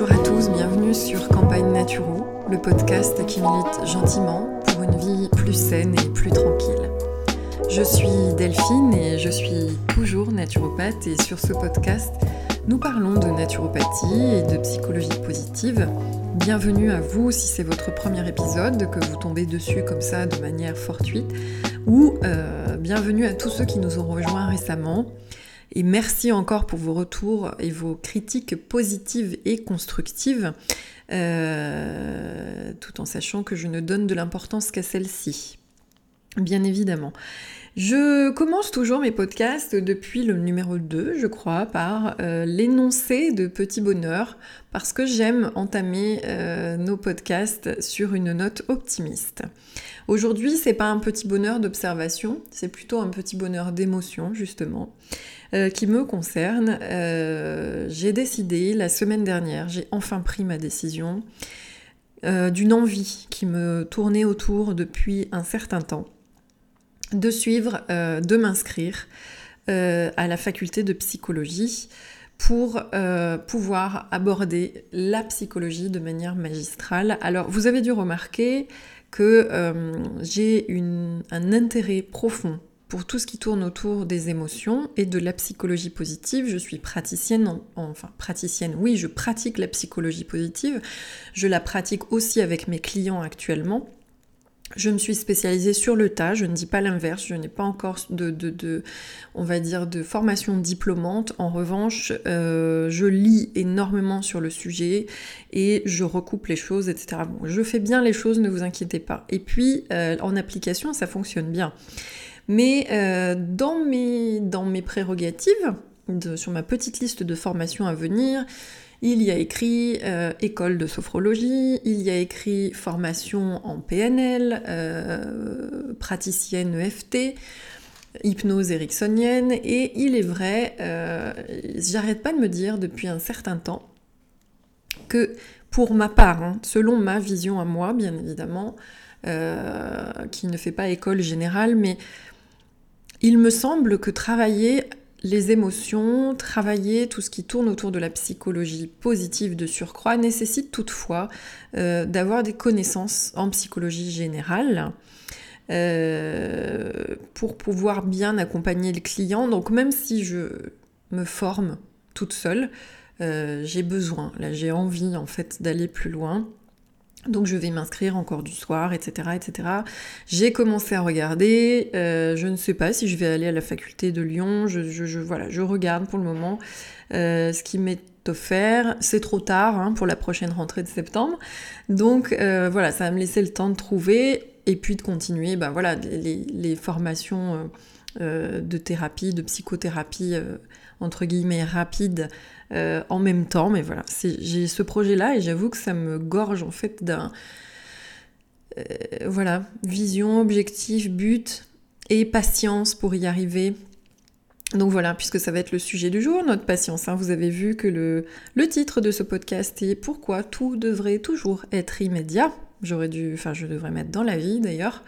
Bonjour à tous, bienvenue sur Campagne Naturo, le podcast qui milite gentiment pour une vie plus saine et plus tranquille. Je suis Delphine et je suis toujours naturopathe et sur ce podcast, nous parlons de naturopathie et de psychologie positive. Bienvenue à vous si c'est votre premier épisode, que vous tombez dessus comme ça de manière fortuite, ou euh, bienvenue à tous ceux qui nous ont rejoints récemment. Et merci encore pour vos retours et vos critiques positives et constructives, euh, tout en sachant que je ne donne de l'importance qu'à celle-ci. Bien évidemment. Je commence toujours mes podcasts depuis le numéro 2, je crois, par euh, l'énoncé de petit bonheur, parce que j'aime entamer euh, nos podcasts sur une note optimiste. Aujourd'hui, c'est pas un petit bonheur d'observation, c'est plutôt un petit bonheur d'émotion, justement. Euh, qui me concerne. Euh, j'ai décidé la semaine dernière, j'ai enfin pris ma décision euh, d'une envie qui me tournait autour depuis un certain temps, de suivre, de m'inscrire à la faculté de psychologie pour pouvoir aborder la psychologie de manière magistrale. Alors, vous avez dû remarquer que j'ai un intérêt profond pour tout ce qui tourne autour des émotions et de la psychologie positive. Je suis praticienne, enfin praticienne, oui, je pratique la psychologie positive. Je la pratique aussi avec mes clients actuellement. Je me suis spécialisée sur le tas, je ne dis pas l'inverse, je n'ai pas encore de, de, on va dire, de formation diplômante. En revanche, euh, je lis énormément sur le sujet et je recoupe les choses, etc. Bon, je fais bien les choses, ne vous inquiétez pas. Et puis, euh, en application, ça fonctionne bien. Mais euh, dans, mes, dans mes prérogatives, sur ma petite liste de formations à venir, il y a écrit euh, école de sophrologie, il y a écrit formation en PNL, euh, praticienne EFT, hypnose ericksonienne, et il est vrai, j'arrête pas de me dire depuis un certain temps que pour ma part, hein, selon ma vision à moi, bien évidemment, qui ne fait pas école générale, mais il me semble que travailler les émotions, travailler tout ce qui tourne autour de la psychologie positive de surcroît nécessite toutefois euh, d'avoir des connaissances en psychologie générale euh, pour pouvoir bien accompagner le client. Donc même si je me forme toute seule, euh, j'ai besoin, là j'ai envie en fait d'aller plus loin donc je vais m'inscrire encore du soir, etc. etc. J'ai commencé à regarder, euh, je ne sais pas si je vais aller à la faculté de Lyon, je, voilà, je regarde pour le moment euh, ce qui m'est offert. C'est trop tard hein, pour la prochaine rentrée de septembre. Donc euh, voilà, ça va me laisser le temps de trouver et puis de continuer ben, voilà, les, formations de thérapie, de psychothérapie, entre guillemets, rapide euh, en même temps. Mais voilà, j'ai ce projet-là et j'avoue que ça me gorge en fait d'un... Euh, voilà, vision, objectif, but et patience pour y arriver. Donc voilà, puisque ça va être le sujet du jour, notre patience. Hein. vous avez vu que le, le, titre de ce podcast est Pourquoi tout devrait toujours être immédiat? J'aurais dû, enfin je devrais mettre dans la vie d'ailleurs,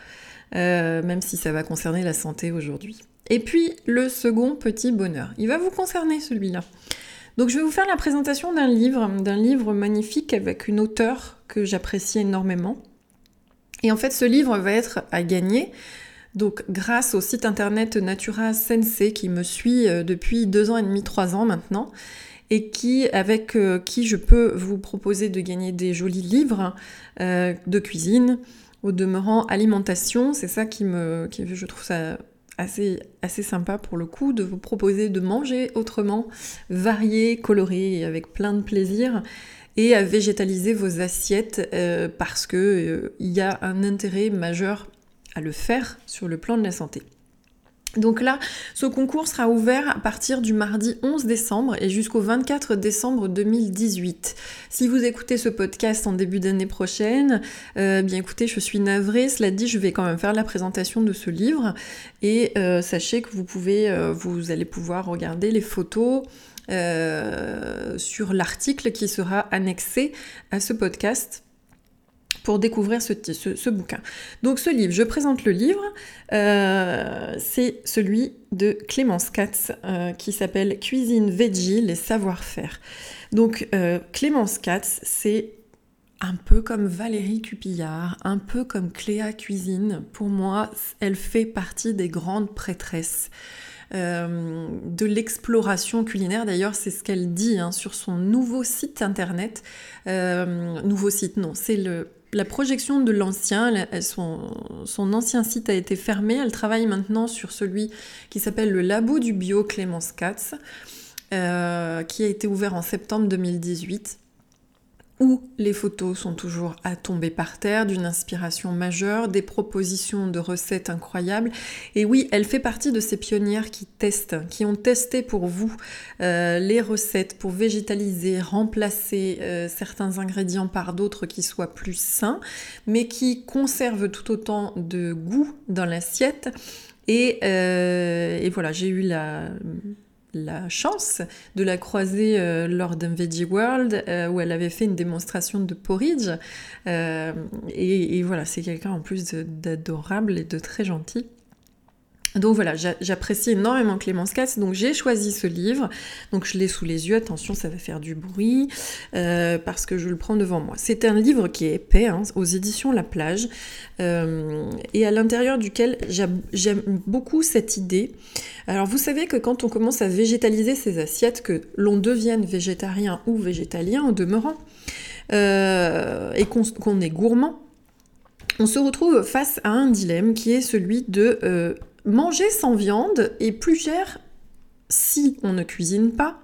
euh, même si ça va concerner la santé aujourd'hui. Et puis le second petit bonheur, il va vous concerner celui-là. Donc je vais vous faire la présentation d'un livre, d'un livre magnifique avec une auteure que j'apprécie énormément. Et en fait, ce livre va être à gagner. Donc, grâce au site internet Natura Sensei qui me suit euh, depuis deux ans et demi, trois ans maintenant, et qui, avec euh, qui je peux vous proposer de gagner des jolis livres euh, de cuisine, au demeurant alimentation. C'est ça qui me, qui, je trouve ça assez, assez sympa pour le coup de vous proposer de manger autrement, varié, coloré avec plein de plaisir et à végétaliser vos assiettes euh, parce que euh, y a un intérêt majeur à le faire sur le plan de la santé. Donc là, ce concours sera ouvert à partir du mardi 11 décembre et jusqu'au 24 décembre 2018. Si vous écoutez ce podcast en début d'année prochaine, euh, bien écoutez, je suis navrée. Cela dit, je vais quand même faire la présentation de ce livre et euh, sachez que vous pouvez, euh, vous allez pouvoir regarder les photos. sur l'article qui sera annexé à ce podcast pour découvrir ce, ce, bouquin. Donc ce livre, je présente le livre, euh, c'est celui de Clémence Katz euh, qui s'appelle Cuisine Veggie, les savoir-faire. Donc euh, Clémence Katz, c'est un peu comme Valérie Cupillard, un peu comme Cléa Cuisine. Pour moi, elle fait partie des grandes prêtresses. de l'exploration culinaire. D'ailleurs, c'est ce qu'elle dit hein, sur son nouveau site internet. nouveau site, non, c'est le la projection de l'ancien, son, ancien site a été fermé, elle travaille maintenant sur celui qui s'appelle le Labo du Bio Clémence Katz, euh, qui a été ouvert en septembre 2018 où les photos sont toujours à tomber par terre, d'une inspiration majeure, des propositions de recettes incroyables. Et oui, elle fait partie de ces pionnières qui testent, qui ont testé pour vous euh, les recettes pour végétaliser, remplacer euh, certains ingrédients par d'autres qui soient plus sains, mais qui conservent tout autant de goût dans l'assiette. Et, euh, et voilà, j'ai eu la la chance de la croiser euh, lors d'un Veggie World euh, où elle avait fait une démonstration de porridge. Euh, et, voilà, c'est quelqu'un en plus d'adorable et de très gentil. Donc voilà, j'apprécie énormément Clémence Katz, donc j'ai choisi ce livre, donc je l'ai sous les yeux, attention ça va faire du bruit, euh, parce que je le prends devant moi. C'est un livre qui est épais, hein, aux éditions La Plage, euh, et à l'intérieur duquel j'aime beaucoup cette idée. Alors vous savez que quand on commence à végétaliser ses assiettes, que l'on devienne végétarien ou végétalien en demeurant, euh, et qu'on est gourmand, on se retrouve face à un dilemme qui est celui de manger sans viande est plus cher si on ne cuisine pas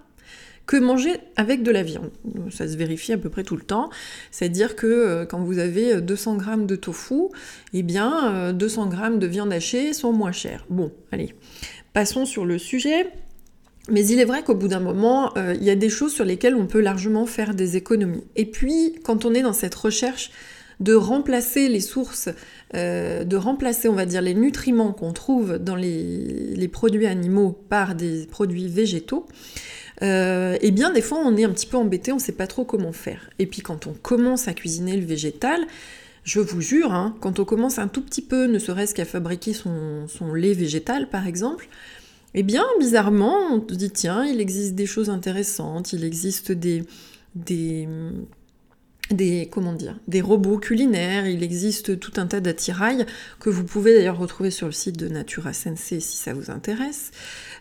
que manger avec de la viande. Ça se vérifie à peu près tout le temps. C'est-à-dire que euh, quand vous avez 200 grammes de tofu, eh bien 200 euh, grammes de viande hachée sont moins chers. Bon, allez, passons sur le sujet. Mais il est vrai qu'au bout d'un moment, euh, il y a des choses sur lesquelles on peut largement faire des économies. Et puis, quand on est dans cette recherche de remplacer les sources, euh, de remplacer, on va dire, les nutriments qu'on trouve dans les, produits animaux par des produits végétaux, euh, eh bien, des fois, on est un petit peu embêté, on ne sait pas trop comment faire. Et puis, quand on commence à cuisiner le végétal, je vous jure, hein, quand on commence un tout petit peu, ne serait-ce qu'à fabriquer son, lait végétal, par exemple, eh bien, bizarrement, on se dit, tiens, il existe des choses intéressantes, il existe des, des comment dire des robots culinaires, il existe tout un tas d'attirails que vous pouvez d'ailleurs retrouver sur le site de Natura Sensei si ça vous intéresse,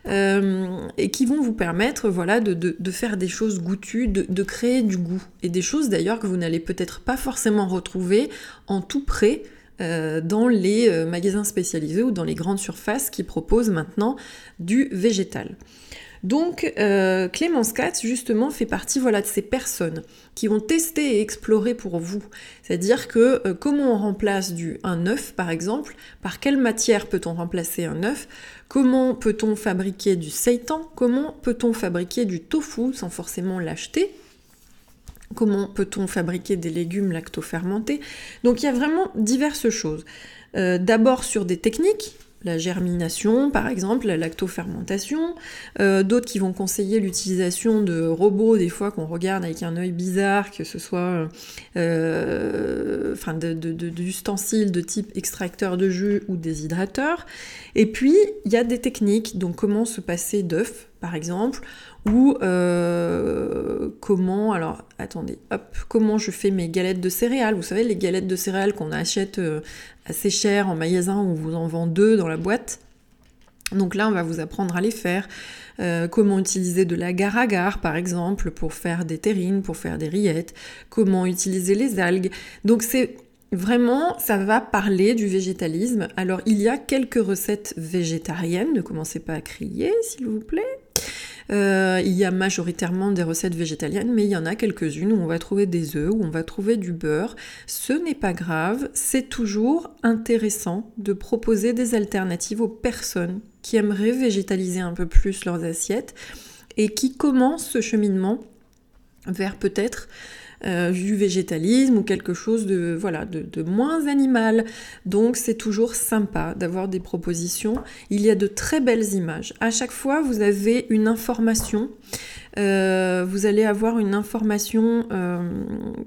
euh, et qui vont vous permettre voilà de, faire des choses goûtues, de, créer du goût et des choses d'ailleurs que vous n'allez peut-être pas forcément retrouver en tout près euh, dans les euh, magasins spécialisés ou dans les grandes surfaces qui proposent maintenant du végétal. Donc euh, Clémence Katz justement fait partie voilà, de ces personnes qui ont testé et exploré pour vous. C'est-à-dire que euh, comment on remplace du, un œuf par exemple, par quelle matière peut-on remplacer un œuf, comment peut-on fabriquer du seitan, comment peut-on fabriquer du tofu sans forcément l'acheter, comment peut-on fabriquer des légumes lactofermentés? Donc il y a vraiment diverses choses. Euh, d'abord sur des techniques, la germination, par exemple, la lactofermentation, euh, d'autres qui vont conseiller l'utilisation de robots, des fois qu'on regarde avec un œil bizarre, que ce soit euh, d'ustensiles de, type extracteur de jus ou déshydrateur. Et puis, il y a des techniques, donc comment se passer d'œufs, par exemple, ou euh, comment, alors attendez, hop, comment je fais mes galettes de céréales. Vous savez, les galettes de céréales qu'on achète euh, assez cher en magasin, on vous en vend deux dans la boîte. Donc là, on va vous apprendre à les faire. Euh, comment utiliser de l'agar-agar, par exemple, pour faire des terrines, pour faire des rillettes. Comment utiliser les algues. Donc c'est Vraiment, ça va parler du végétalisme. Alors, il y a quelques recettes végétariennes, ne commencez pas à crier, s'il vous plaît. Euh, il y a majoritairement des recettes végétaliennes, mais il y en a quelques-unes où on va trouver des œufs, où on va trouver du beurre. Ce n'est pas grave, c'est toujours intéressant de proposer des alternatives aux personnes qui aimeraient végétaliser un peu plus leurs assiettes et qui commencent ce cheminement vers peut-être euh, du végétalisme ou quelque chose de, voilà, de, moins animal. Donc c'est toujours sympa d'avoir des propositions. Il y a de très belles images. À chaque fois, vous avez une information vous allez avoir une information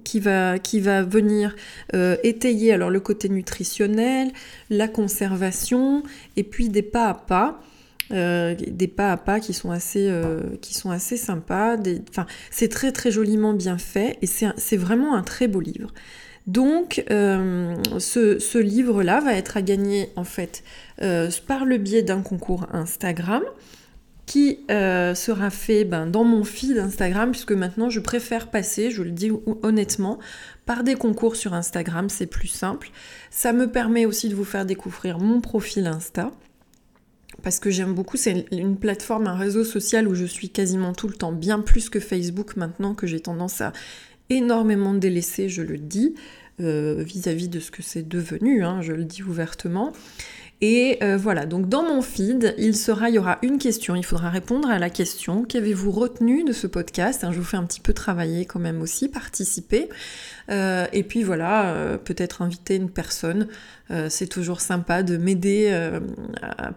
qui, va, qui va venir étayer alors le côté nutritionnel, la conservation et puis des pas à pas. Des pas à pas qui sont assez, assez sympas. C'est très très joliment bien fait et c'est vraiment un très beau livre. Donc, euh, ce, livre-là va être à gagner en fait euh, par le biais d'un concours Instagram qui euh, sera fait ben, dans mon feed Instagram, puisque maintenant je préfère passer, je le dis honnêtement, par des concours sur Instagram, c'est plus simple. Ça me permet aussi de vous faire découvrir mon profil Insta parce que j'aime beaucoup, c'est une plateforme, un réseau social où je suis quasiment tout le temps, bien plus que Facebook maintenant que j'ai tendance à énormément délaissé, je le dis, euh, vis-à-vis de ce que c'est devenu, hein, je le dis ouvertement. Et euh, voilà, donc dans mon feed, il sera, y aura une question, il faudra répondre à la question qu'avez-vous retenu de ce podcast? Hein, Je vous fais un petit peu travailler quand même aussi, participer. Euh, et puis voilà, euh, peut-être inviter une personne. c'est toujours sympa de m'aider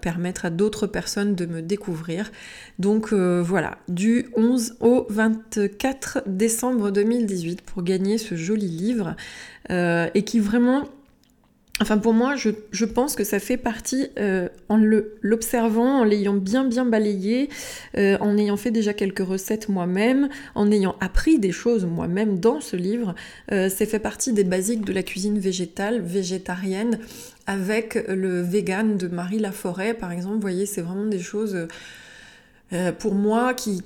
permettre à d'autres personnes de me découvrir. Donc voilà, du 11 au 24 décembre 2018 pour gagner ce joli livre et qui vraiment Enfin, pour moi, je, pense que ça fait partie, euh, en l'observant, en l'ayant bien bien balayé, euh, en ayant fait déjà quelques recettes moi-même, en ayant appris des choses moi-même dans ce livre, euh, c'est fait partie des basiques de la cuisine végétale, végétarienne, avec le vegan de Marie Laforêt, par exemple. Vous voyez, c'est vraiment des choses, pour moi, qui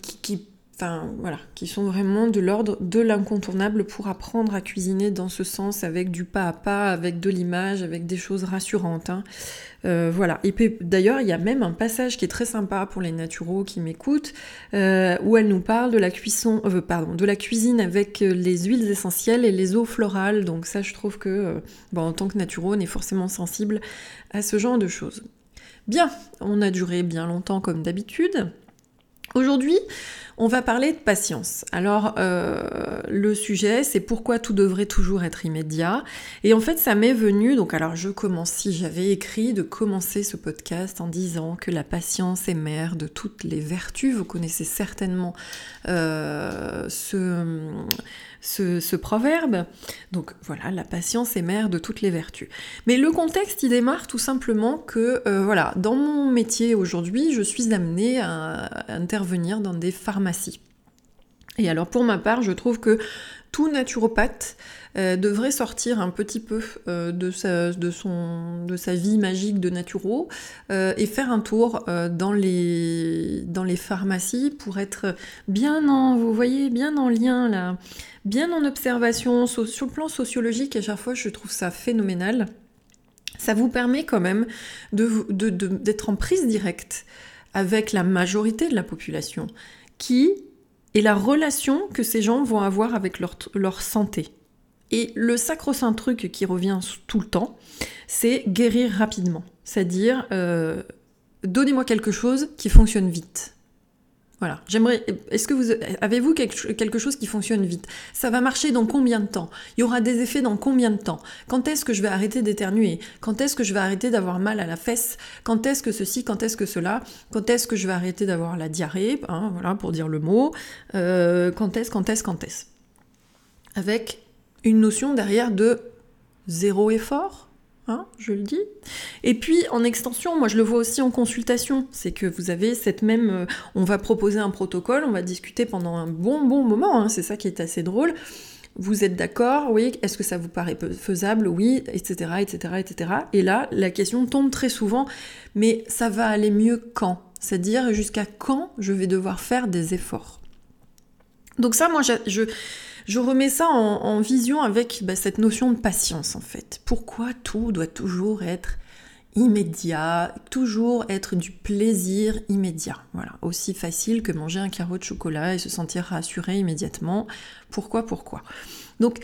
voilà, qui sont vraiment de l'ordre de l'incontournable pour apprendre à cuisiner dans ce sens, avec du pas à pas, avec de l'image, avec des choses rassurantes. Hein. Euh, voilà. Et d'ailleurs, il y a même un passage qui est très sympa pour les naturaux qui m'écoutent, euh, où elle nous parle de la cuisson, euh, pardon, de la cuisine avec les huiles essentielles et les eaux florales. Donc ça, je trouve que, en tant que naturaux, on est forcément sensible à ce genre de choses. Bien, on a duré bien longtemps comme d'habitude. Aujourd'hui, on va parler de patience. Alors, euh, le sujet, c'est pourquoi tout devrait toujours être immédiat. Et en fait, ça m'est venu, donc alors je commence, si j'avais écrit de commencer ce podcast en disant que la patience est mère de toutes les vertus. Vous connaissez certainement euh, ce proverbe. Donc voilà, la patience est mère de toutes les vertus. Mais le contexte, il démarre tout simplement que, euh, voilà, dans mon métier aujourd'hui, je suis amenée à intervenir dans des pharmacies. Et alors pour ma part, je trouve que tout naturopathe euh, devrait sortir un petit peu euh, de, sa, vie magique de naturo euh, et faire un tour dans, les, pharmacies pour être bien en, vous voyez, bien en lien là, bien en observation sur le plan sociologique. À chaque fois, je trouve ça phénoménal. Ça vous permet quand même d'être en prise directe avec la majorité de la population qui est la relation que ces gens vont avoir avec leur, santé. Et le sacro-saint truc qui revient tout le temps, c'est guérir rapidement. C'est-à-dire, euh, donnez-moi quelque chose qui fonctionne vite. Voilà. J'aimerais. Est-ce que vous avez-vous quelque chose qui fonctionne vite? Ça va marcher dans combien de temps? Il y aura des effets dans combien de temps? Quand est-ce que je vais arrêter d'éternuer? Quand est-ce que je vais arrêter d'avoir mal à la fesse? Quand est-ce que ceci? Quand est-ce que cela? Quand est-ce que je vais arrêter d'avoir la diarrhée? Hein, Voilà pour dire le mot. Euh, quand est-ce Quand est-ce Quand est-ce? Avec une notion derrière de zéro effort, hein, je le dis. Et puis en extension, moi je le vois aussi en consultation, c'est que vous avez cette même, euh, on va proposer un protocole, on va discuter pendant un bon bon moment, hein, c'est ça qui est assez drôle. Vous êtes d'accord, oui, est-ce que ça vous paraît faisable, oui, etc., etc., etc. Et là, la question tombe très souvent, mais ça va aller mieux quand? C'est-à-dire jusqu'à quand je vais devoir faire des efforts? Donc ça, moi, je, je remets ça en, vision avec bah, cette notion de patience en fait. Pourquoi tout doit toujours être immédiat, toujours être du plaisir immédiat? Voilà, aussi facile que manger un carreau de chocolat et se sentir rassuré immédiatement. Pourquoi, pourquoi? Donc,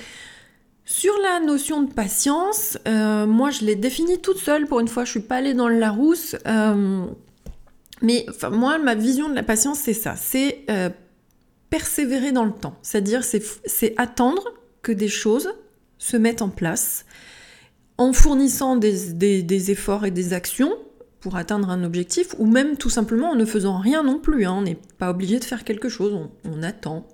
sur la notion de patience, euh, moi je l'ai définie toute seule pour une fois, je suis pas allée dans le Larousse. Euh, mais moi, ma vision de la patience, c'est ça. C'est euh, persévérer dans le temps. C'est-à-dire, c'est attendre que des choses se mettent en place en fournissant des, efforts et des actions pour atteindre un objectif, ou même tout simplement en ne faisant rien non plus. Hein. On n'est pas obligé de faire quelque chose, on, attend.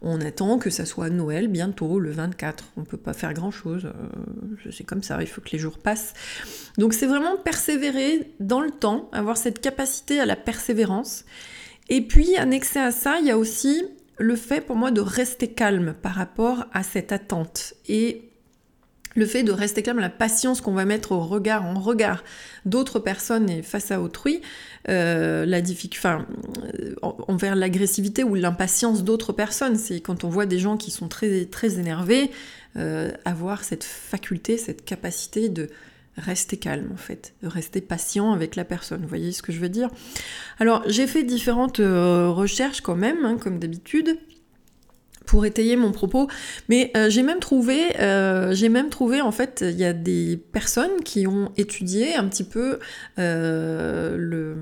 On attend que ça soit Noël bientôt, le 24. On ne peut pas faire grand-chose. Euh, c'est comme ça, il faut que les jours passent. Donc c'est vraiment persévérer dans le temps, avoir cette capacité à la persévérance. Et puis, annexé à ça, il y a aussi le fait pour moi de rester calme par rapport à cette attente. Et le fait de rester calme, la patience qu'on va mettre au regard, en regard d'autres personnes et face à autrui, euh, la enfin, euh, envers l'agressivité ou l'impatience d'autres personnes. C'est quand on voit des gens qui sont très, très énervés, euh, avoir cette faculté, cette capacité de rester calme en fait, de rester patient avec la personne. Vous voyez ce que je veux dire? Alors j'ai fait différentes recherches quand même, hein, comme d'habitude pour étayer mon propos. Mais euh, j'ai même trouvé, euh, j'ai même trouvé en fait, il y a des personnes qui ont étudié un petit peu euh, le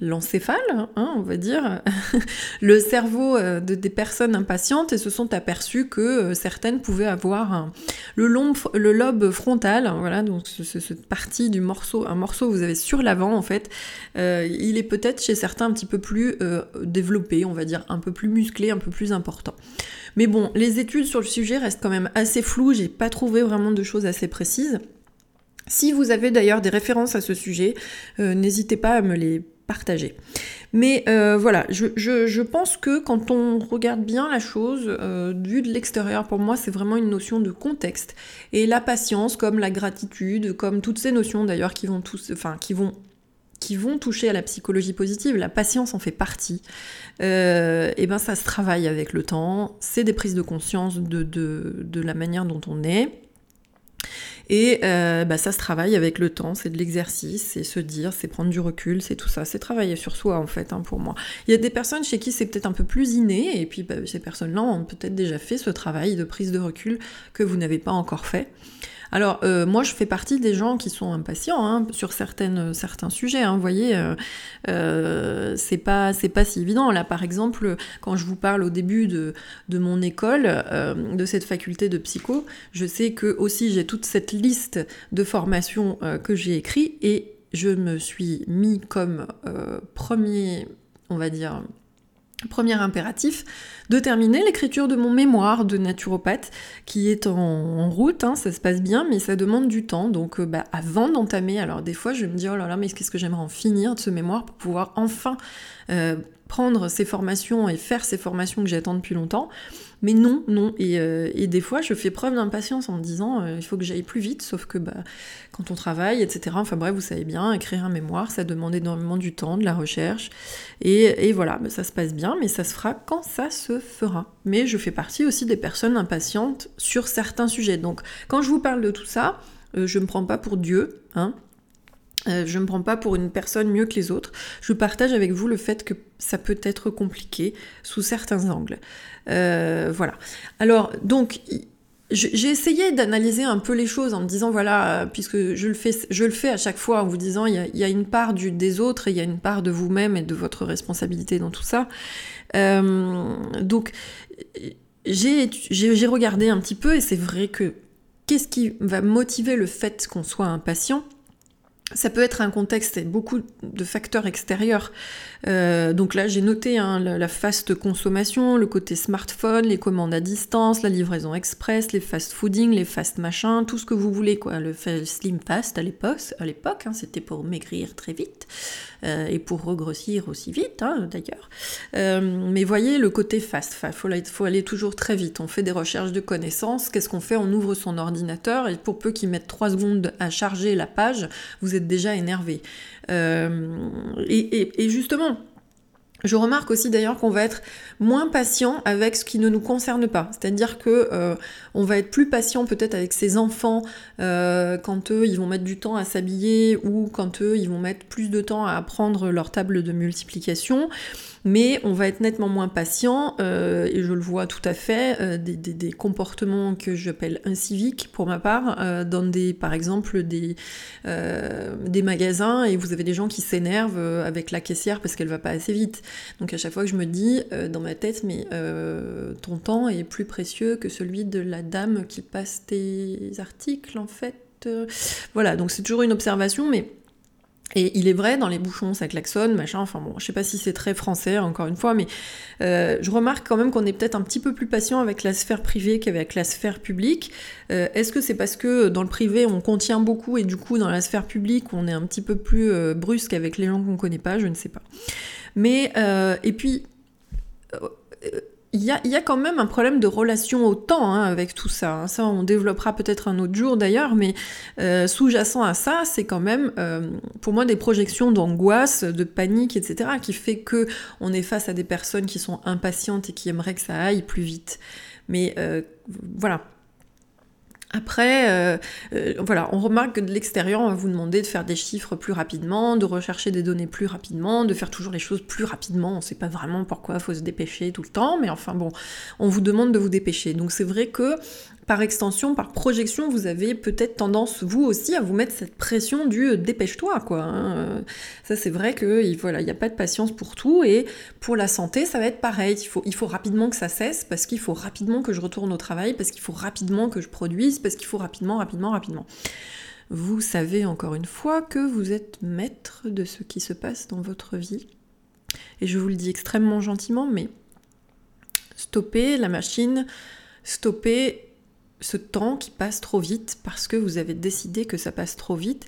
l'encéphale, hein, on va dire, le cerveau euh, de, des personnes impatientes et se sont aperçus que euh, certaines pouvaient avoir le, long, le lobe frontal, voilà, donc cette partie du morceau, un morceau que vous avez sur l'avant en fait, euh, il est peut-être chez certains un petit peu plus développé, on va dire, un peu plus musclé, un peu plus important. Mais bon, les études sur le sujet restent quand même assez floues, j'ai pas trouvé vraiment de choses assez précises. Si vous avez d'ailleurs des références à ce sujet, n'hésitez pas à me les Mais euh, voilà, je, pense que quand on regarde bien la chose, euh, vue de l'extérieur, pour moi, c'est vraiment une notion de contexte. Et la patience, comme la gratitude, comme toutes ces notions d'ailleurs qui vont tous, enfin, qui vont qui vont toucher à la psychologie positive, la patience en fait partie, euh, et ben ça se travaille avec le temps, c'est des prises de conscience de, de la manière dont on est, et euh, bah, ça se travaille avec le temps, c'est de l'exercice, c'est se dire, c'est prendre du recul, c'est tout ça, c'est travailler sur soi en fait hein, pour moi. Il y a des personnes chez qui c'est peut-être un peu plus inné, et puis bah, ces personnes-là ont peut-être déjà fait ce travail de prise de recul que vous n'avez pas encore fait. Alors, euh, moi, je fais partie des gens qui sont impatients hein, sur certaines, certains sujets. Hein, vous voyez, euh, euh, c'est pas, si évident. Là, par exemple, quand je vous parle au début de, mon école, de cette faculté de psycho, je sais que aussi j'ai toute cette liste de formations que j'ai écrit et je me suis mis comme premier, on va dire, Premier impératif, de terminer l'écriture de mon mémoire de naturopathe qui est en, route, hein, ça se passe bien, mais ça demande du temps. Donc euh, bah, avant d'entamer, alors des fois je me dis oh là là, mais qu'est-ce que j'aimerais en finir de ce mémoire pour pouvoir enfin euh, prendre ces formations et faire ces formations que j'attends depuis longtemps? Mais non, non. Et, euh, des fois, je fais preuve d'impatience en disant euh, il faut que j'aille plus vite, sauf que bah, quand on travaille, etc. Enfin bref, vous savez bien, écrire un mémoire, ça demande énormément du temps, de la recherche. Et, voilà, bah, ça se passe bien, mais ça se fera quand ça se fera. Mais je fais partie aussi des personnes impatientes sur certains sujets. Donc quand je vous parle de tout ça, euh, je ne me prends pas pour Dieu, hein. Euh, je ne me prends pas pour une personne mieux que les autres. Je partage avec vous le fait que ça peut être compliqué sous certains angles. Euh, voilà. Alors, donc, j'ai essayé d'analyser un peu les choses en me disant, voilà, euh, puisque je le fais, à chaque fois en vous disant, il y a, une part des autres et il y a une part de vous-même et de votre responsabilité dans tout ça. donc, j'ai regardé un petit peu et c'est vrai que qu'est-ce qui va motiver le fait qu'on soit impatient? Ça peut être un contexte et beaucoup de facteurs extérieurs. Euh, donc là, j'ai noté hein, la, fast consommation, le côté smartphone, les commandes à distance, la livraison express, les fast fooding, les fast machins, tout ce que vous voulez, quoi. Le slim fast à l'époque, à l'époque, hein, c'était pour maigrir très vite euh, et pour regrossir aussi vite, hein, d'ailleurs. Euh, mais voyez le côté fast, il faut, faut, aller toujours très vite. On fait des recherches de connaissances. Qu'est-ce qu'on fait? On ouvre son ordinateur et pour peu qu'il mette 3 secondes à charger la page, vous êtes déjà énervé. Euh, et, justement, je remarque aussi d'ailleurs qu'on va être moins patient avec ce qui ne nous concerne pas. C'est-à-dire que euh, on va être plus patient peut-être avec ses enfants euh, quand eux ils vont mettre du temps à s'habiller ou quand eux ils vont mettre plus de temps à apprendre leur table de multiplication mais on va être nettement moins patient, euh, et je le vois tout à fait, euh, des, comportements que j'appelle inciviques pour ma part, euh, dans des, par exemple des, des magasins, et vous avez des gens qui s'énervent avec la caissière parce qu'elle va pas assez vite. Donc à chaque fois que je me dis dans ma tête, mais ton temps est plus précieux que celui de la dame qui passe tes articles en fait. Voilà, donc c'est toujours une observation, mais Et il est vrai, dans les bouchons, ça klaxonne, machin, enfin bon, je sais pas si c'est très français, encore une fois, mais euh, je remarque quand même qu'on est peut-être un petit peu plus patient avec la sphère privée qu'avec la sphère publique. Euh, est-ce que c'est parce que dans le privé, on contient beaucoup et du coup, dans la sphère publique, on est un petit peu plus euh, brusque avec les gens qu'on connaît pas? Je ne sais pas. Mais, et puis il y, a, quand même un problème de relation au temps hein, avec tout ça. Hein. Ça, on développera peut-être un autre jour d'ailleurs, mais euh, sous-jacent à ça, c'est quand même euh, pour moi des projections d'angoisse, de panique, etc., qui fait que on est face à des personnes qui sont impatientes et qui aimeraient que ça aille plus vite. Mais euh, voilà, après, euh, euh, voilà, on remarque que de l'extérieur, on va vous demander de faire des chiffres plus rapidement, de rechercher des données plus rapidement, de faire toujours les choses plus rapidement. On ne sait pas vraiment pourquoi il faut se dépêcher tout le temps, mais enfin bon, on vous demande de vous dépêcher. Donc c'est vrai que par extension, par projection, vous avez peut-être tendance, vous aussi, à vous mettre cette pression du euh, dépêche-toi, quoi. Hein. Ça, c'est vrai qu'il voilà, n'y a pas de patience pour tout, et pour la santé, ça va être pareil. Il faut, il faut rapidement que ça cesse, parce qu'il faut rapidement que je retourne au travail, parce qu'il faut rapidement que je produise, parce qu'il faut rapidement, rapidement, rapidement. Vous savez encore une fois que vous êtes maître de ce qui se passe dans votre vie. Et je vous le dis extrêmement gentiment, mais stoppez la machine, stoppez ce temps qui passe trop vite parce que vous avez décidé que ça passe trop vite,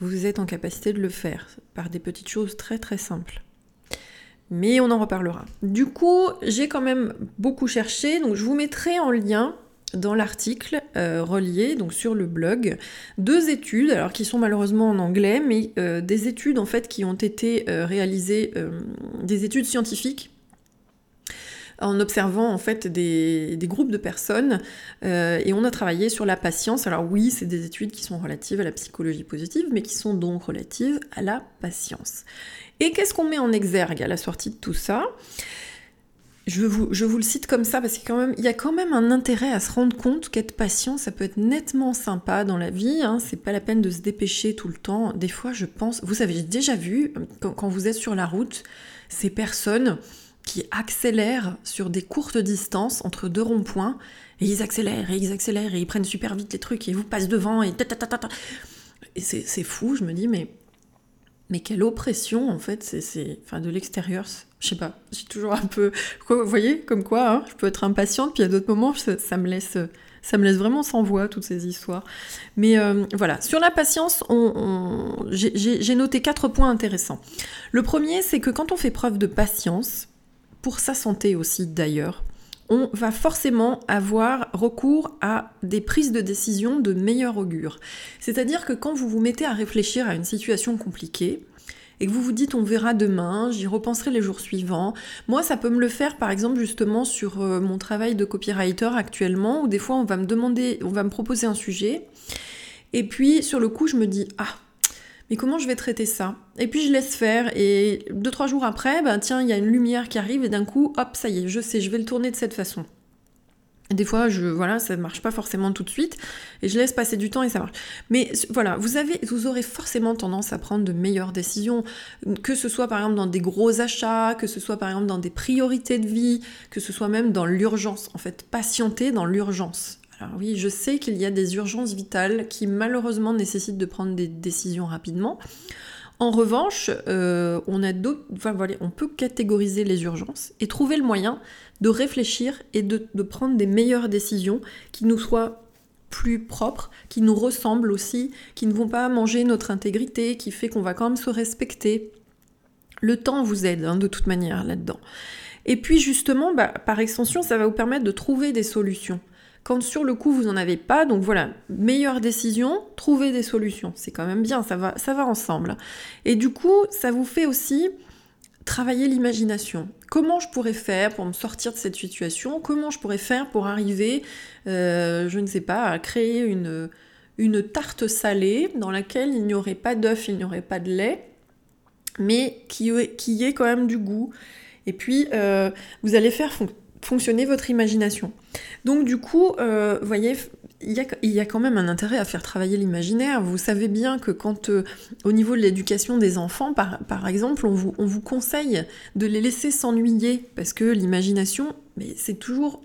vous êtes en capacité de le faire par des petites choses très très simples. Mais on en reparlera. Du coup, j'ai quand même beaucoup cherché, donc je vous mettrai en lien dans l'article euh, relié donc sur le blog deux études alors qui sont malheureusement en anglais mais euh, des études en fait qui ont été euh, réalisées des études scientifiques en observant en fait des, groupes de personnes euh, et on a travaillé sur la patience. Alors oui, c'est des études qui sont relatives à la psychologie positive, mais qui sont donc relatives à la patience. Et qu'est-ce qu'on met en exergue à la sortie de tout ça? Je vous, le cite comme ça parce qu'il y, a quand même un intérêt à se rendre compte qu'être patient, ça peut être nettement sympa dans la vie. Hein. C'est pas la peine de se dépêcher tout le temps. Des fois, je pense, vous avez déjà vu quand vous êtes sur la route, ces personnes qui accélèrent sur des courtes distances entre deux ronds-points, et ils accélèrent, et ils accélèrent, et ils prennent super vite les trucs, et ils vous passent devant, et ta ta ta ta. Et c'est fou, je me dis, mais, mais quelle oppression, en fait, c'est enfin, de l'extérieur. Je sais pas, je suis toujours un peu. Vous voyez, comme quoi, hein, je peux être impatiente, puis à d'autres moments, ça, me laisse. Ça me laisse vraiment sans voix, toutes ces histoires. Mais euh, voilà, sur la patience, on, j'ai noté quatre points intéressants. Le premier, c'est que quand on fait preuve de patience, pour sa santé aussi d'ailleurs, on va forcément avoir recours à des prises de décision de meilleur augure. C'est-à-dire que quand vous vous mettez à réfléchir à une situation compliquée, et que vous vous dites on verra demain, j'y repenserai les jours suivants. Moi, ça peut me le faire par exemple justement sur euh, mon travail de copywriter actuellement, où des fois on va me demander, on va me proposer un sujet, et puis sur le coup je me dis ah mais comment je vais traiter ça? Et puis je laisse faire, et deux, trois jours après, ben tiens, il y a une lumière qui arrive, et d'un coup, hop, ça y est, je sais, je vais le tourner de cette façon. Des fois, je, voilà, ça ne marche pas forcément tout de suite, et je laisse passer du temps et ça marche. Mais voilà, vous, avez, vous aurez forcément tendance à prendre de meilleures décisions, que ce soit par exemple dans des gros achats, que ce soit par exemple dans des priorités de vie, que ce soit même dans l'urgence. En fait, patienter dans l'urgence. Alors oui, je sais qu'il y a des urgences vitales qui malheureusement nécessitent de prendre des décisions rapidement. En revanche, euh, on peut catégoriser les urgences et trouver le moyen de réfléchir et de, prendre des meilleures décisions qui nous soient plus propres, qui nous ressemblent aussi, qui ne vont pas manger notre intégrité, qui fait qu'on va quand même se respecter. Le temps vous aide hein, de toute manière là-dedans. Et puis justement, bah, par extension, ça va vous permettre de trouver des solutions quand sur le coup vous n'en avez pas. Donc voilà, meilleure décision, trouver des solutions. C'est quand même bien, ça va, ça va ensemble. Et du coup, ça vous fait aussi travailler l'imagination. Comment je pourrais faire pour me sortir de cette situation? Comment je pourrais faire pour arriver, euh, je ne sais pas, à créer une, une tarte salée dans laquelle il n'y aurait pas d'œuf, il n'y aurait pas de lait, mais qui, qui ait quand même du goût. Et puis, euh, vous allez faire fonctionner votre imagination. Donc du coup, euh, vous voyez, il y, a, quand même un intérêt à faire travailler l'imaginaire. Vous savez bien que quand, euh, au niveau de l'éducation des enfants, par, exemple, on vous, on vous, conseille de les laisser s'ennuyer, parce que l'imagination, c'est toujours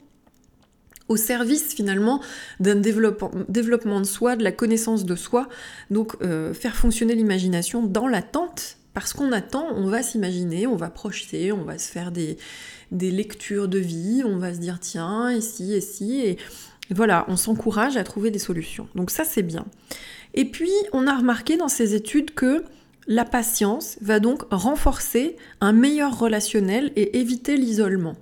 au service finalement d'un développement, développement, de soi, de la connaissance de soi. Donc euh, faire fonctionner l'imagination dans l'attente, parce qu'on attend, on va s'imaginer, on va projeter, on va se faire des, des lectures de vie, on va se dire tiens, si, et si, et voilà, on s'encourage à trouver des solutions. Donc ça c'est bien. Et puis on a remarqué dans ces études que la patience va donc renforcer un meilleur relationnel et éviter l'isolement.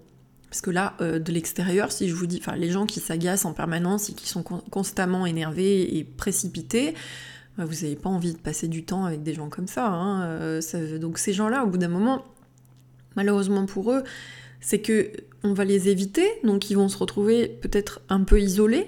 Parce que là, euh, de l'extérieur, si je vous dis, enfin, les gens qui s'agacent en permanence et qui sont constamment énervés et précipités, bah, vous n'avez pas envie de passer du temps avec des gens comme ça, hein, euh, donc ces gens-là, au bout d'un moment, malheureusement pour eux, c'est que on va les éviter, donc ils vont se retrouver peut-être un peu isolés,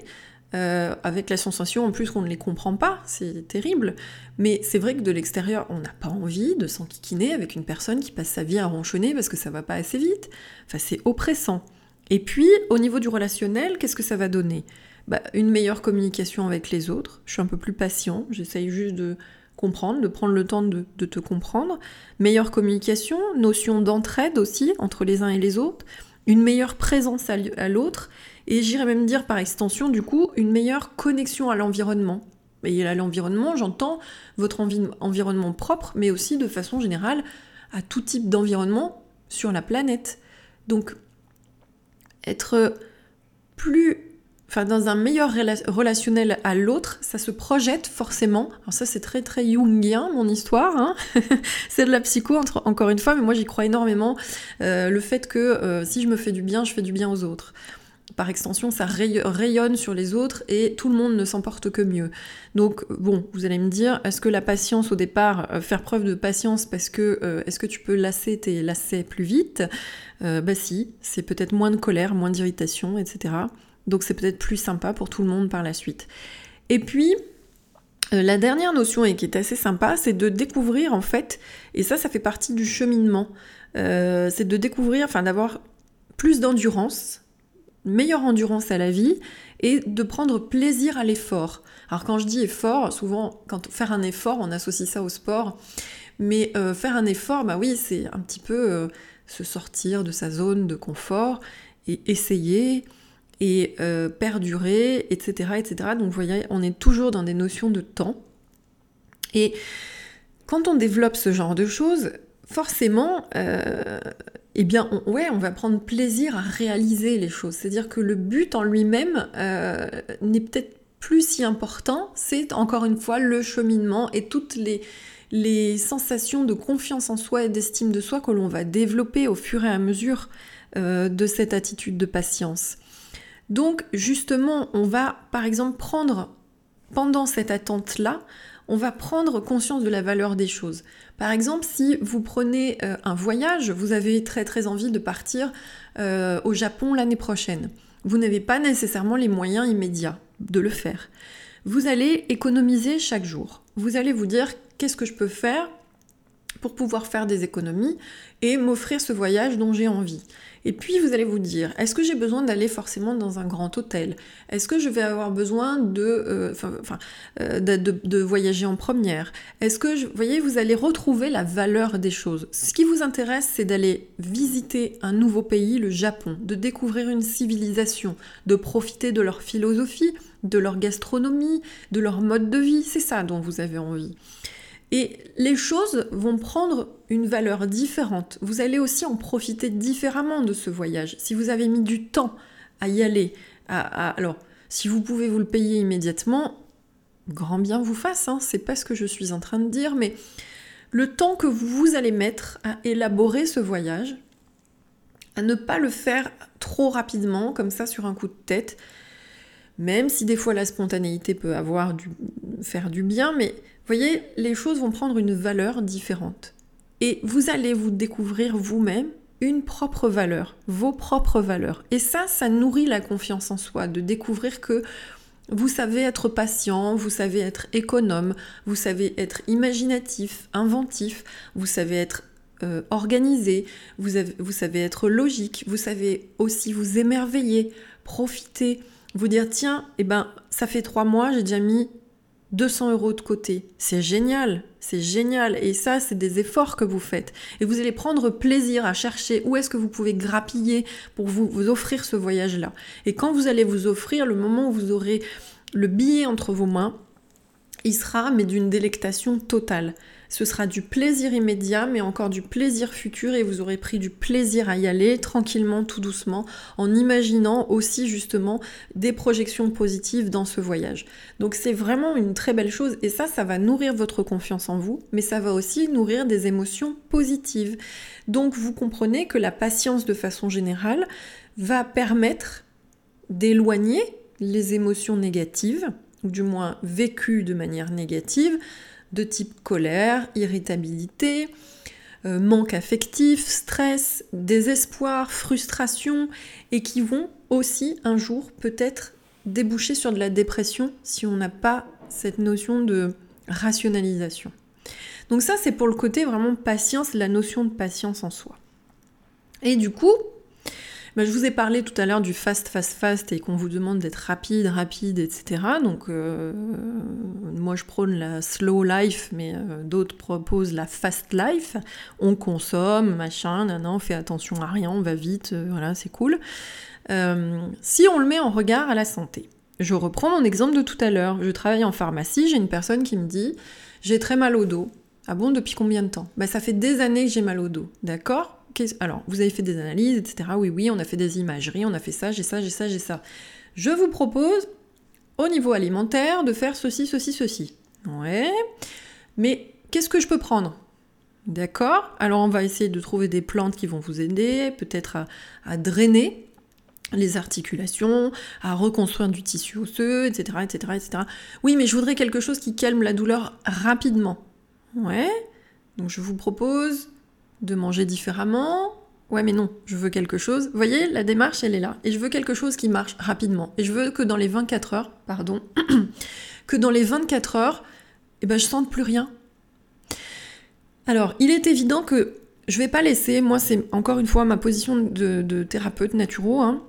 euh, avec la sensation en plus qu'on ne les comprend pas, c'est terrible. Mais c'est vrai que de l'extérieur, on n'a pas envie de s'enquiquiner avec une personne qui passe sa vie à ronchonner parce que ça va pas assez vite. Enfin, c'est oppressant. Et puis, au niveau du relationnel, qu'est-ce que ça va donner? Bah, Une meilleure communication avec les autres. Je suis un peu plus patient, j'essaye juste de comprendre, de prendre le temps de, te comprendre. Meilleure communication, notion d'entraide aussi entre les uns et les autres. Une meilleure présence à l'autre et j'irais même dire par extension, du coup, une meilleure connexion à l'environnement. Et à l'environnement, j'entends votre environnement propre, mais aussi de façon générale à tout type d'environnement sur la planète. Donc, être plus dans un meilleur relationnel à l'autre, ça se projette forcément. Alors ça c'est très très jungien mon histoire, hein. c'est de la psycho encore une fois, mais moi j'y crois énormément. Euh, le fait que euh, si je me fais du bien, je fais du bien aux autres par extension, ça rayonne sur les autres et tout le monde ne s'en porte que mieux. Donc, bon, vous allez me dire, est-ce que la patience au départ, euh, faire preuve de patience parce que est-ce que tu peux lasser tes lacets plus vite? Bah si, c'est peut-être moins de colère, moins d'irritation, etc. Donc c'est peut-être plus sympa pour tout le monde par la suite. Et puis, la dernière notion et qui est assez sympa, c'est de découvrir en fait, et ça, ça fait partie du cheminement, c'est de découvrir, enfin d'avoir plus d'endurance, meilleure endurance à la vie et de prendre plaisir à l'effort. Alors quand je dis effort, souvent quand faire un effort, on associe ça au sport, mais euh, faire un effort, bah oui, c'est un petit peu euh, se sortir de sa zone de confort et essayer et euh, perdurer, etc., etc. Donc vous voyez, on est toujours dans des notions de temps. Et quand on développe ce genre de choses, forcément, eh bien, on, ouais, on va prendre plaisir à réaliser les choses. C'est-à-dire que le but en lui-même euh, n'est peut-être plus si important, c'est encore une fois le cheminement et toutes les, sensations de confiance en soi et d'estime de soi que l'on va développer au fur et à mesure euh, de cette attitude de patience. Donc justement, on va par exemple prendre pendant cette attente-là on va prendre conscience de la valeur des choses. Par exemple, si vous prenez euh, un voyage, vous avez très très envie de partir euh, au Japon l'année prochaine. Vous n'avez pas nécessairement les moyens immédiats de le faire. Vous allez économiser chaque jour. Vous allez vous dire qu'est-ce que je peux faire pour pouvoir faire des économies et m'offrir ce voyage dont j'ai envie. Et puis vous allez vous dire, est-ce que j'ai besoin d'aller forcément dans un grand hôtel? Est-ce que je vais avoir besoin de, euh, euh, de, voyager en première? Est-ce que, vous voyez, vous allez retrouver la valeur des choses? Ce qui vous intéresse, c'est d'aller visiter un nouveau pays, le Japon, de découvrir une civilisation, de profiter de leur philosophie, de leur gastronomie, de leur mode de vie. C'est ça dont vous avez envie. Et les choses vont prendre une valeur différente. Vous allez aussi en profiter différemment de ce voyage. Si vous avez mis du temps à y aller, alors si vous pouvez vous le payer immédiatement, grand bien vous fasse, hein, c'est pas ce que je suis en train de dire, mais le temps que vous allez mettre à élaborer ce voyage, à ne pas le faire trop rapidement, comme ça sur un coup de tête, même si des fois la spontanéité peut avoir du, faire du bien, mais voyez, les choses vont prendre une valeur différente. Et vous allez vous découvrir vous-même une propre valeur, vos propres valeurs. Et ça, ça nourrit la confiance en soi, de découvrir que vous savez être patient, vous savez être économe, vous savez être imaginatif, inventif, vous savez être euh, organisé, vous, vous savez être logique, vous savez aussi vous émerveiller, profiter, vous dire tiens, eh ben ça fait trois mois, j'ai déjà mis 200 euros de côté. C'est génial, c'est génial. Et ça, c'est des efforts que vous faites. Et vous allez prendre plaisir à chercher où est-ce que vous pouvez grappiller pour vous, offrir ce voyage-là. Et quand vous allez vous offrir, le moment où vous aurez le billet entre vos mains, il sera mais d'une délectation totale. Ce sera du plaisir immédiat, mais encore du plaisir futur, et vous aurez pris du plaisir à y aller tranquillement, tout doucement, en imaginant aussi justement des projections positives dans ce voyage. Donc c'est vraiment une très belle chose, et ça, ça va nourrir votre confiance en vous, mais ça va aussi nourrir des émotions positives. Donc vous comprenez que la patience de façon générale va permettre d'éloigner les émotions négatives, ou du moins vécues de manière négative, de type colère, irritabilité, euh, manque affectif, stress, désespoir, frustration, et qui vont aussi un jour peut-être déboucher sur de la dépression si on n'a pas cette notion de rationalisation. Donc ça, c'est pour le côté vraiment patience, la notion de patience en soi. Et du coup, bah, je vous ai parlé tout à l'heure du fast, fast, fast et qu'on vous demande d'être rapide, rapide, etc. Donc, euh, moi je prône la slow life, mais euh, d'autres proposent la fast life. On consomme, machin, nan, on fait attention à rien, on va vite, euh, voilà, c'est cool. si on le met en regard à la santé, je reprends mon exemple de tout à l'heure. Je travaille en pharmacie, j'ai une personne qui me dit J'ai très mal au dos. Ah bon, depuis combien de temps? Bah, Ça fait des années que j'ai mal au dos, d'accord? Alors, vous avez fait des analyses, etc. Oui, oui, on a fait des imageries, on a fait ça, j'ai ça, j'ai ça, j'ai ça. Je vous propose, au niveau alimentaire, de faire ceci, ceci, ceci. Ouais. Mais qu'est-ce que je peux prendre? D'accord? Alors, on va essayer de trouver des plantes qui vont vous aider, peut-être à, drainer les articulations, à reconstruire du tissu osseux, etc., etc., etc. Oui, mais je voudrais quelque chose qui calme la douleur rapidement. Ouais. Donc, je vous propose de manger différemment. Ouais, mais non, je veux quelque chose. Vous voyez, la démarche, elle est là. Et je veux quelque chose qui marche rapidement. Et je veux que dans les 24 heures, pardon, que dans les 24 heures, eh ben, je sente plus rien. Alors, il est évident que je vais pas laisser, moi, c'est encore une fois ma position de, thérapeute naturel, hein,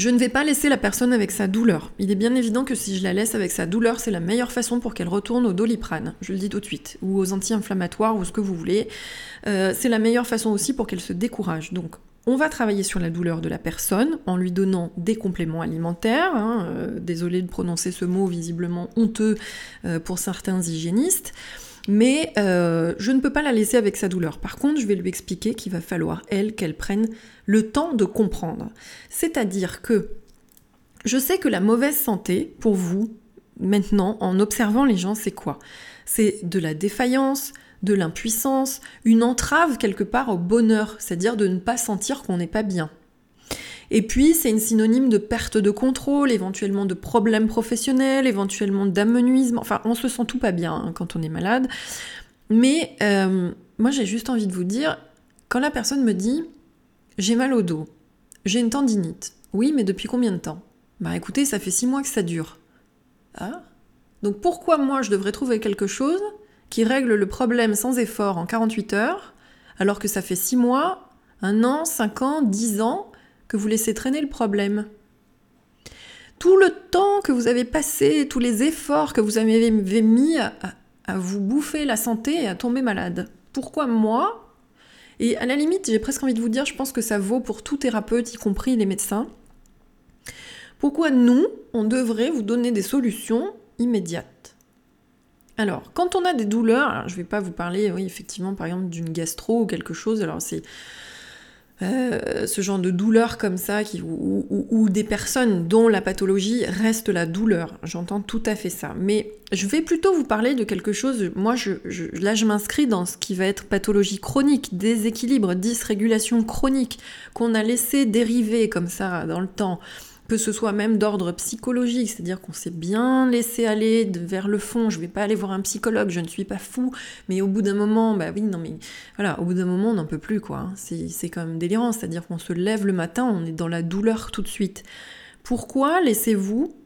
je ne vais pas laisser la personne avec sa douleur. Il est bien évident que si je la laisse avec sa douleur, c'est la meilleure façon pour qu'elle retourne au doliprane, je le dis tout de suite, ou aux anti-inflammatoires, ou ce que vous voulez. Euh, c'est la meilleure façon aussi pour qu'elle se décourage. Donc, on va travailler sur la douleur de la personne en lui donnant des compléments alimentaires. Hein, euh, désolé de prononcer ce mot visiblement honteux euh, pour certains hygiénistes. Mais je ne peux pas la laisser avec sa douleur. Par contre, je vais lui expliquer qu'il va falloir, elle, qu'elle prenne le temps de comprendre. C'est-à-dire que je sais que la mauvaise santé, pour vous, maintenant, en observant les gens, c'est quoi? C'est de la défaillance, de l'impuissance, une entrave quelque part au bonheur, c'est-à-dire de ne pas sentir qu'on n'est pas bien. Et puis, c'est une synonyme de perte de contrôle, éventuellement de problèmes professionnels, éventuellement d'amenuisme. Enfin, on se sent tout pas bien hein, quand on est malade. Mais euh, moi, j'ai juste envie de vous dire, quand la personne me dit j'ai mal au dos. J'ai une tendinite. Oui, mais depuis combien de temps? Bah écoutez, ça fait six mois que ça dure. Ah? Donc pourquoi moi je devrais trouver quelque chose qui règle le problème sans effort en 48 heures, alors que ça fait six mois, un an, cinq ans, dix ans que vous laissez traîner le problème tout le temps que vous avez passé, tous les efforts que vous avez mis à, vous bouffer la santé et à tomber malade. Pourquoi moi, et à la limite, j'ai presque envie de vous dire, je pense que ça vaut pour tout thérapeute, y compris les médecins. Pourquoi nous, on devrait vous donner des solutions immédiates? Alors, quand on a des douleurs, je ne vais pas vous parler, oui, effectivement, par exemple, d'une gastro ou quelque chose, alors c'est euh, ce genre de douleur comme ça, qui, ou, des personnes dont la pathologie reste la douleur. J'entends tout à fait ça. Mais je vais plutôt vous parler de quelque chose, moi je, là je m'inscris dans ce qui va être pathologie chronique, déséquilibre, dysrégulation chronique, qu'on a laissé dériver comme ça dans le temps que ce soit même d'ordre psychologique, c'est-à-dire qu'on s'est bien laissé aller vers le fond, je vais pas aller voir un psychologue, je ne suis pas fou, mais au bout d'un moment, bah oui, non mais voilà, au bout d'un moment on n'en peut plus quoi, hein. c'est quand même délirant, c'est-à-dire qu'on se lève le matin, on est dans la douleur tout de suite. Pourquoi laissez-vous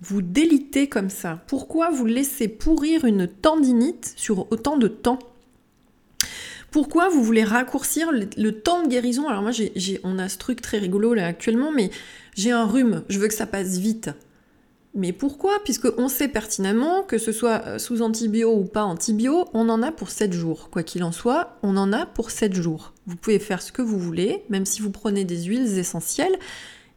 vous déliter comme ça? Pourquoi vous laissez pourrir une tendinite sur autant de temps? Pourquoi vous voulez raccourcir le, temps de guérison? Alors moi, on a ce truc très rigolo là actuellement, mais j'ai un rhume, je veux que ça passe vite. Mais pourquoi? Puisque on sait pertinemment que ce soit euh, sous antibio ou pas antibio, on en a pour 7 jours. Quoi qu'il en soit, on en a pour 7 jours. Vous pouvez faire ce que vous voulez, même si vous prenez des huiles essentielles,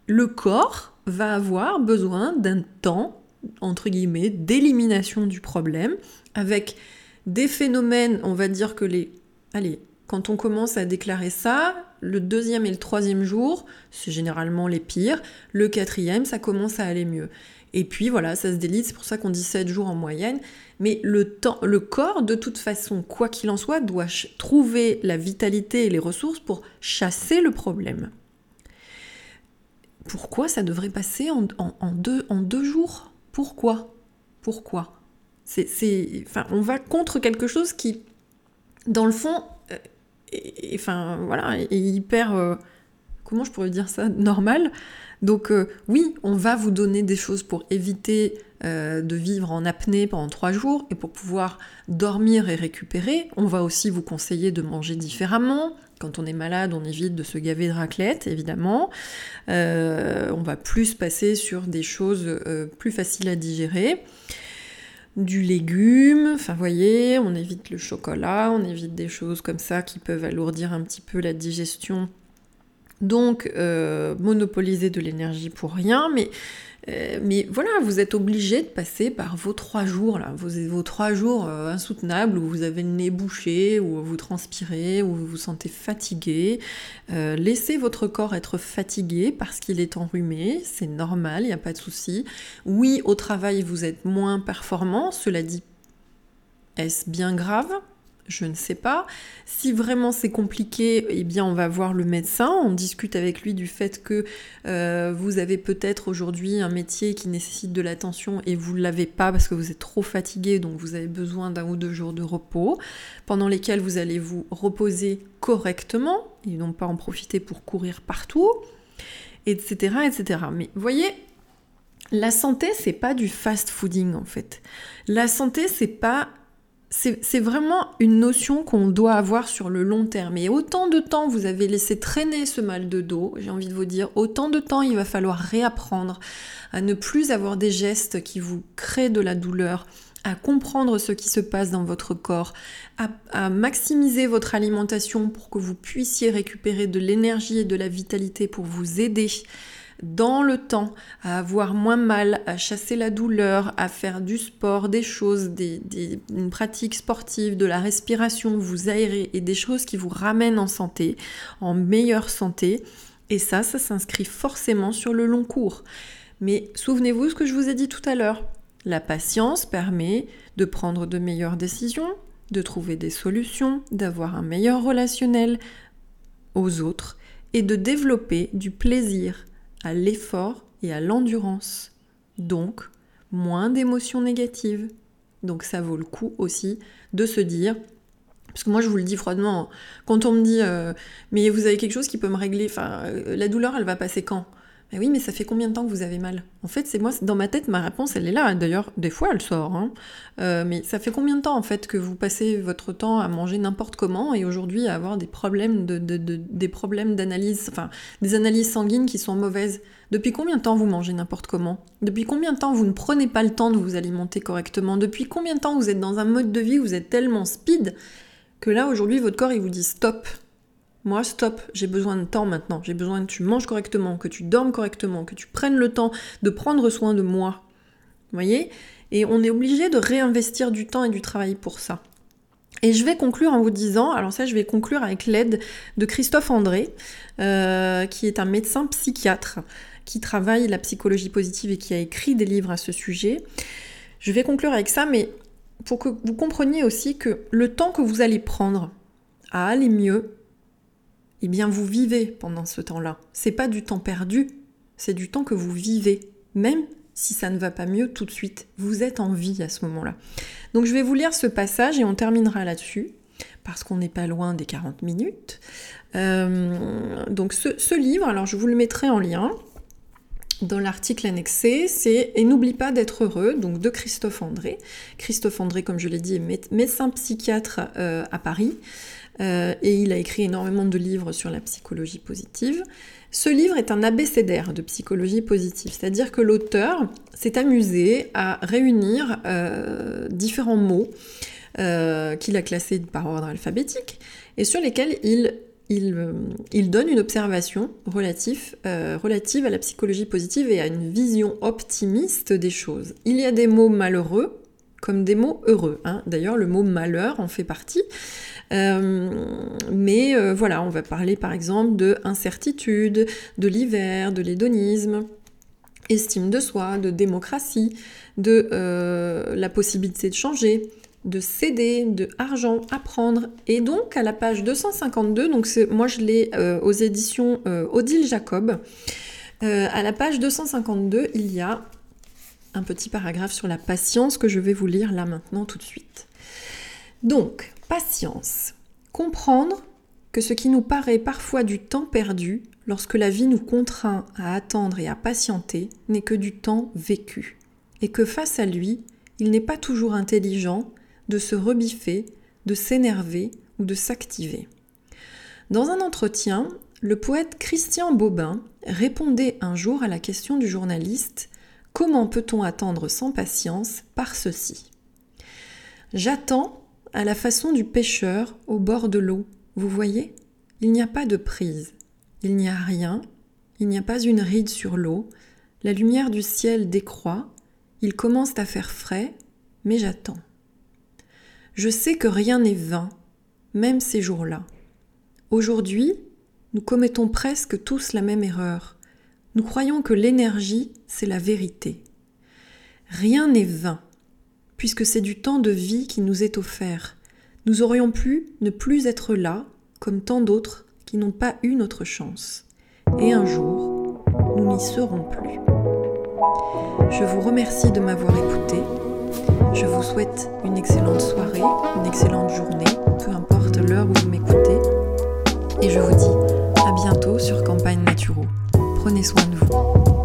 le corps va avoir besoin d'un temps, entre guillemets, d'élimination du problème, avec des phénomènes, on va dire que les... Allez, quand on commence à déclarer ça, le deuxième et le troisième jour, c'est généralement les pires. Le quatrième, ça commence à aller mieux. Et puis voilà, ça se délite, c'est pour ça qu'on dit 7 jours en moyenne. Mais le, temps, le corps, de toute façon, quoi qu'il en soit, doit trouver la vitalité et les ressources pour chasser le problème. Pourquoi ça devrait passer en, deux, jours? Pourquoi? Pourquoi? C'est, enfin, On va contre quelque chose qui, dans le fond, euh, enfin, voilà, est hyper... Euh, comment je pourrais dire ça Normal donc euh, oui, on va vous donner des choses pour éviter de vivre en apnée pendant trois jours et pour pouvoir dormir et récupérer. On va aussi vous conseiller de manger différemment. Quand on est malade, on évite de se gaver de raclette, évidemment. On va plus passer sur des choses plus faciles à digérer du légume, enfin voyez, on évite le chocolat, on évite des choses comme ça qui peuvent alourdir un petit peu la digestion. Donc, euh, monopoliser de l'énergie pour rien, mais, euh, mais voilà, vous êtes obligé de passer par vos trois jours, là, vos, trois jours euh, insoutenables où vous avez le nez bouché, où vous transpirez, où vous vous sentez fatigué. laissez votre corps être fatigué parce qu'il est enrhumé, c'est normal, il n'y a pas de souci. Oui, au travail, vous êtes moins performant, cela dit, est-ce bien grave? Je ne sais pas. Si vraiment c'est compliqué, eh bien on va voir le médecin, on discute avec lui du fait que euh, vous avez peut-être aujourd'hui un métier qui nécessite de l'attention et vous ne l'avez pas parce que vous êtes trop fatigué, donc vous avez besoin d'un ou deux jours de repos, pendant lesquels vous allez vous reposer correctement et non pas en profiter pour courir partout, etc. etc. Mais voyez, la santé, c'est pas du fast fooding en fait. La santé, c'est pas c'est vraiment une notion qu'on doit avoir sur le long terme. Et autant de temps vous avez laissé traîner ce mal de dos, j'ai envie de vous dire, autant de temps il va falloir réapprendre à ne plus avoir des gestes qui vous créent de la douleur, à comprendre ce qui se passe dans votre corps, à, maximiser votre alimentation pour que vous puissiez récupérer de l'énergie et de la vitalité pour vous aider dans le temps, à avoir moins mal, à chasser la douleur, à faire du sport, des choses, une pratique sportive, de la respiration, vous aérer et des choses qui vous ramènent en santé, en meilleure santé. Et ça, ça s'inscrit forcément sur le long cours. Mais souvenez-vous ce que je vous ai dit tout à l'heure. La patience permet de prendre de meilleures décisions, de trouver des solutions, d'avoir un meilleur relationnel aux autres et de développer du plaisir à l'effort et à l'endurance. Donc, moins d'émotions négatives. Donc ça vaut le coup aussi de se dire, parce que moi je vous le dis froidement, quand on me dit euh, mais vous avez quelque chose qui peut me régler, euh, la douleur elle va passer quand? Mais oui, mais ça fait combien de temps que vous avez mal? En fait, c'est moi, dans ma tête, ma réponse, elle est là. D'ailleurs, des fois, elle sort. Hein. Euh, mais ça fait combien de temps, en fait, que vous passez votre temps à manger n'importe comment et aujourd'hui à avoir des problèmes de, des problèmes d'analyse, enfin, des analyses sanguines qui sont mauvaises? Depuis combien de temps vous mangez n'importe comment? Depuis combien de temps vous ne prenez pas le temps de vous alimenter correctement? Depuis combien de temps vous êtes dans un mode de vie où vous êtes tellement speed que là, aujourd'hui, votre corps, il vous dit stop, moi, stop, j'ai besoin de temps maintenant. J'ai besoin que tu manges correctement, que tu dormes correctement, que tu prennes le temps de prendre soin de moi. Vous voyez? Et on est obligé de réinvestir du temps et du travail pour ça. Et je vais conclure en vous disant, alors ça je vais conclure avec l'aide de Christophe André, euh, qui est un médecin psychiatre qui travaille la psychologie positive et qui a écrit des livres à ce sujet. Je vais conclure avec ça, mais pour que vous compreniez aussi que le temps que vous allez prendre à aller mieux, eh bien vous vivez pendant ce temps-là. C'est pas du temps perdu, c'est du temps que vous vivez, même si ça ne va pas mieux tout de suite. Vous êtes en vie à ce moment-là. Donc je vais vous lire ce passage et on terminera là-dessus, parce qu'on n'est pas loin des 40 minutes. Euh, donc ce, livre, alors je vous le mettrai en lien dans l'article annexé, c'est Et n'oublie pas d'être heureux, donc de Christophe André. Christophe André, comme je l'ai dit, est médecin psychiatre euh, à Paris. Et il a écrit énormément de livres sur la psychologie positive. Ce livre est un abécédaire de psychologie positive, c'est-à-dire que l'auteur s'est amusé à réunir différents mots qu'il a classés par ordre alphabétique et sur lesquels il euh, donne une observation relative, euh, relative à la psychologie positive et à une vision optimiste des choses. Il y a des mots malheureux comme des mots heureux. Hein. D'ailleurs, le mot malheur en fait partie. Euh, mais voilà, on va parler par exemple de incertitude, de l'hiver, de l'hédonisme, estime de soi, de démocratie, de la possibilité de changer, de céder, de argent à prendre. Et donc à la page 252, donc moi je l'ai euh, aux éditions euh, Odile Jacob, euh, à la page 252, il y a un petit paragraphe sur la patience que je vais vous lire là maintenant tout de suite. Donc, patience. Comprendre que ce qui nous paraît parfois du temps perdu, lorsque la vie nous contraint à attendre et à patienter, n'est que du temps vécu, et que face à lui, il n'est pas toujours intelligent de se rebiffer, de s'énerver ou de s'activer. Dans un entretien, le poète Christian Bobin répondait un jour à la question du journaliste Comment peut-on attendre sans patience par ceci? J'attends à la façon du pêcheur au bord de l'eau. Vous voyez? Il n'y a pas de prise. Il n'y a rien. Il n'y a pas une ride sur l'eau. La lumière du ciel décroît. Il commence à faire frais, mais j'attends. Je sais que rien n'est vain, même ces jours-là. Aujourd'hui, nous commettons presque tous la même erreur. Nous croyons que l'énergie, c'est la vérité. Rien n'est vain, puisque c'est du temps de vie qui nous est offert. Nous aurions pu ne plus être là, comme tant d'autres qui n'ont pas eu notre chance. Et un jour, nous n'y serons plus. Je vous remercie de m'avoir écouté. Je vous souhaite une excellente soirée, une excellente journée, peu importe l'heure où vous m'écoutez. Et je vous dis à bientôt sur Campagne Naturo. Prenez soin de vous.